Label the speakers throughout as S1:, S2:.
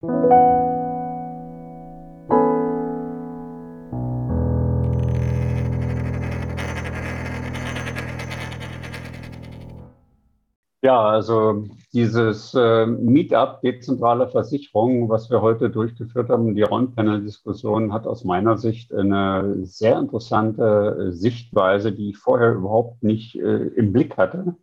S1: Ja, also dieses äh, Meetup dezentrale Versicherung, was wir heute durchgeführt haben, die Roundpanel-Diskussion, hat aus meiner Sicht eine sehr interessante Sichtweise, die ich vorher überhaupt nicht äh, im Blick hatte,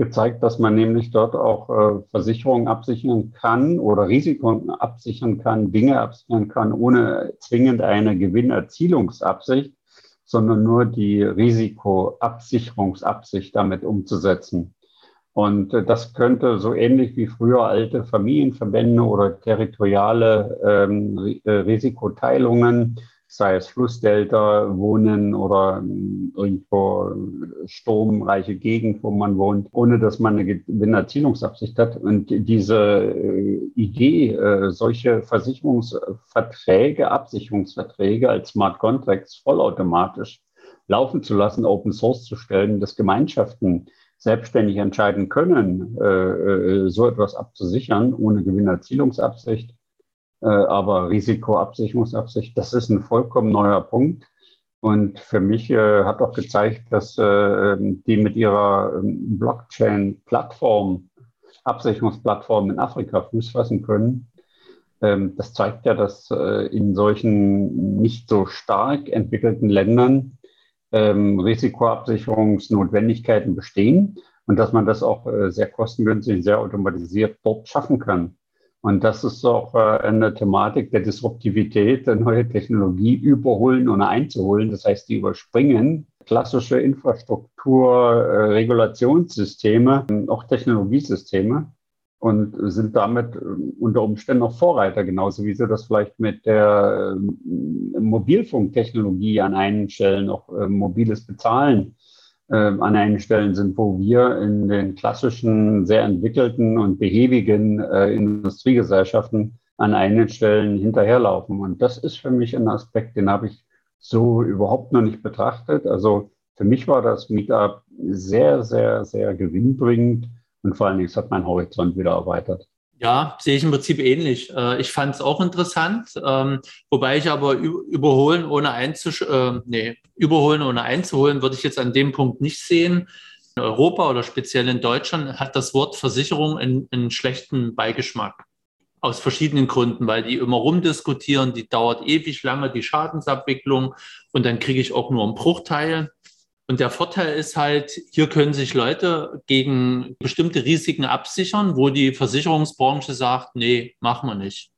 S1: gezeigt, dass man nämlich dort auch äh, Versicherungen absichern kann oder Risiken absichern kann, Dinge absichern kann, ohne zwingend eine Gewinnerzielungsabsicht, sondern nur die Risikoabsicherungsabsicht damit umzusetzen. Und äh, das könnte so ähnlich wie früher alte Familienverbände oder territoriale ähm, äh, Risikoteilungen, sei es Flussdelta, Wohnen oder ähm, irgendwo sturmreiche Gegend, wo man wohnt, ohne dass man eine Gewinnerzielungsabsicht hat. Und diese äh, Idee, äh, solche Versicherungsverträge, Absicherungsverträge als Smart Contracts vollautomatisch laufen zu lassen, Open Source zu stellen, dass Gemeinschaften selbstständig entscheiden können, äh, äh, so etwas abzusichern, ohne Gewinnerzielungsabsicht, äh, aber Risikoabsicherungsabsicht, das ist ein vollkommen neuer Punkt. Und für mich äh, hat auch gezeigt, dass äh, die mit ihrer ähm, Blockchain-Plattform, Absicherungsplattform in Afrika Fuß fassen können. Ähm, das zeigt ja, dass äh, in solchen nicht so stark entwickelten Ländern ähm, Risikoabsicherungsnotwendigkeiten bestehen und dass man das auch äh, sehr kostengünstig, sehr automatisiert dort schaffen kann. Und das ist auch äh, eine Thematik der Disruptivität, neue Technologie überholen und einzuholen. Das heißt, die überspringen klassische Infrastruktur, äh, Regulationssysteme, auch Technologiesysteme und sind damit ähm, unter Umständen noch Vorreiter, genauso wie sie das vielleicht mit der ähm, Mobilfunktechnologie an einigen Stellen, auch äh, mobiles Bezahlen äh, an einigen Stellen sind, wo wir in den klassischen, sehr entwickelten und behäbigen äh, Industriegesellschaften an einigen Stellen hinterherlaufen. Und das ist für mich ein Aspekt, den habe ich so überhaupt noch nicht betrachtet. Also für mich war das Meetup sehr, sehr, sehr gewinnbringend und vor allen Dingen, es hat mein Horizont wieder erweitert.
S2: Ja, sehe ich im Prinzip ähnlich. Äh, ich fand es auch interessant, ähm, wobei ich aber überholen ohne einzusch äh, nee, überholen ohne einzuholen würde ich jetzt an dem Punkt nicht sehen. In Europa oder speziell in Deutschland hat das Wort Versicherung einen, einen schlechten Beigeschmack. Aus verschiedenen Gründen, weil die immer rumdiskutieren, die dauert ewig lange, die Schadensabwicklung, und dann kriege ich auch nur einen Bruchteil. Und der Vorteil ist halt, hier können sich Leute gegen bestimmte Risiken absichern, wo die Versicherungsbranche sagt, nee, machen wir nicht.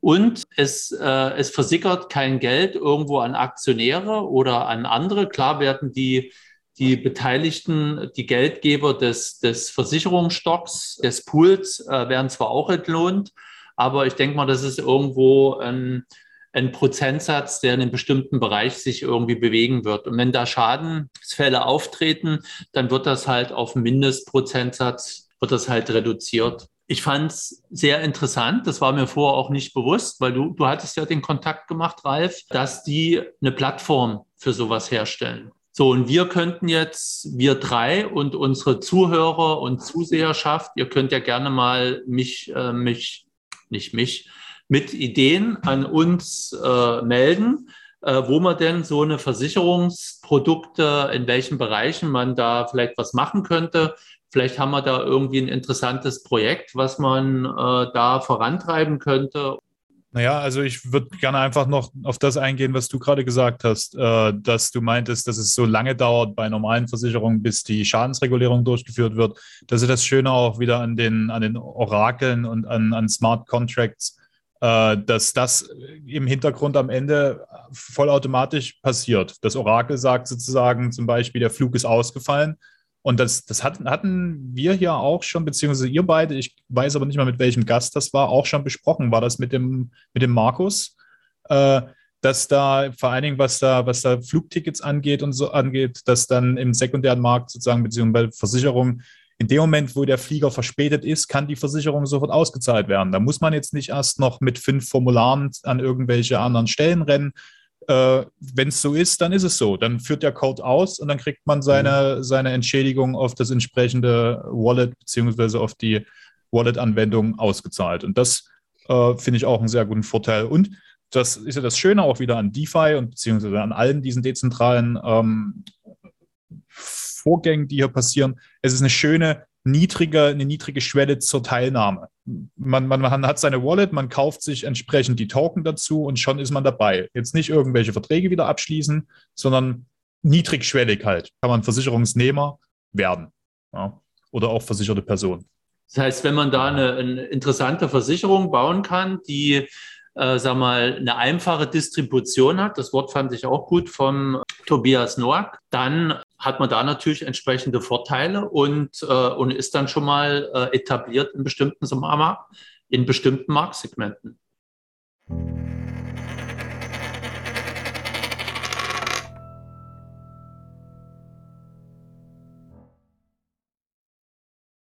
S2: Und es, äh, es versickert kein Geld irgendwo an Aktionäre oder an andere. Klar werden die, die Beteiligten, die Geldgeber des, des Versicherungsstocks, des Pools, äh, werden zwar auch entlohnt, aber ich denke mal, das ist irgendwo ein, ein Prozentsatz, der in einem bestimmten Bereich sich irgendwie bewegen wird. Und wenn da Schadensfälle auftreten, dann wird das halt auf Mindestprozentsatz, wird das halt reduziert. Ich fand es sehr interessant, das war mir vorher auch nicht bewusst, weil du, du hattest ja den Kontakt gemacht, Ralf, dass die eine Plattform für sowas herstellen. So, und wir könnten jetzt, wir drei und unsere Zuhörer und Zuseherschaft, ihr könnt ja gerne mal mich, äh, mich, nicht mich, mit Ideen an uns äh, melden, äh, wo man denn so eine Versicherungsprodukte, in welchen Bereichen man da vielleicht was machen könnte. Vielleicht haben wir da irgendwie ein interessantes Projekt, was man äh, da vorantreiben könnte.
S3: Naja, also ich würde gerne einfach noch auf das eingehen, was du gerade gesagt hast, äh, dass du meintest, dass es so lange dauert bei normalen Versicherungen, bis die Schadensregulierung durchgeführt wird. Das ist das Schöne auch wieder an den, an den Orakeln und an, an Smart Contracts, dass das im Hintergrund am Ende vollautomatisch passiert. Das Orakel sagt sozusagen zum Beispiel, der Flug ist ausgefallen. Und das, das hatten wir hier auch schon, beziehungsweise ihr beide, ich weiß aber nicht mal mit welchem Gast das war, auch schon besprochen. War das mit dem, mit dem Markus? Äh, dass da vor allen Dingen, was da, was da Flugtickets angeht und so angeht, dass dann im sekundären Markt sozusagen, beziehungsweise bei Versicherungen, in dem Moment, wo der Flieger verspätet ist, kann die Versicherung sofort ausgezahlt werden. Da muss man jetzt nicht erst noch mit fünf Formularen an irgendwelche anderen Stellen rennen. Äh, Wenn es so ist, dann ist es so. Dann führt der Code aus und dann kriegt man seine, mhm. seine Entschädigung auf das entsprechende Wallet beziehungsweise auf die Wallet-Anwendung ausgezahlt. Und das Äh, Finde ich auch einen sehr guten Vorteil. Und das ist ja das Schöne auch wieder an DeFi und beziehungsweise an allen diesen dezentralen ähm, Vorgängen, die hier passieren. Es ist eine schöne, niedrige, eine niedrige Schwelle zur Teilnahme. Man, man, man hat seine Wallet, man kauft sich entsprechend die Token dazu und schon ist man dabei. Jetzt nicht irgendwelche Verträge wieder abschließen, sondern niedrigschwellig halt. Kann man Versicherungsnehmer werden. Ja. Oder auch versicherte Person.
S2: Das heißt, wenn man da eine, eine interessante Versicherung bauen kann, die äh, sag mal, eine einfache Distribution hat, das Wort fand ich auch gut vom Tobias Noack, dann hat man da natürlich entsprechende Vorteile und, äh, und ist dann schon mal äh, etabliert in bestimmten, in bestimmten Marktsegmenten.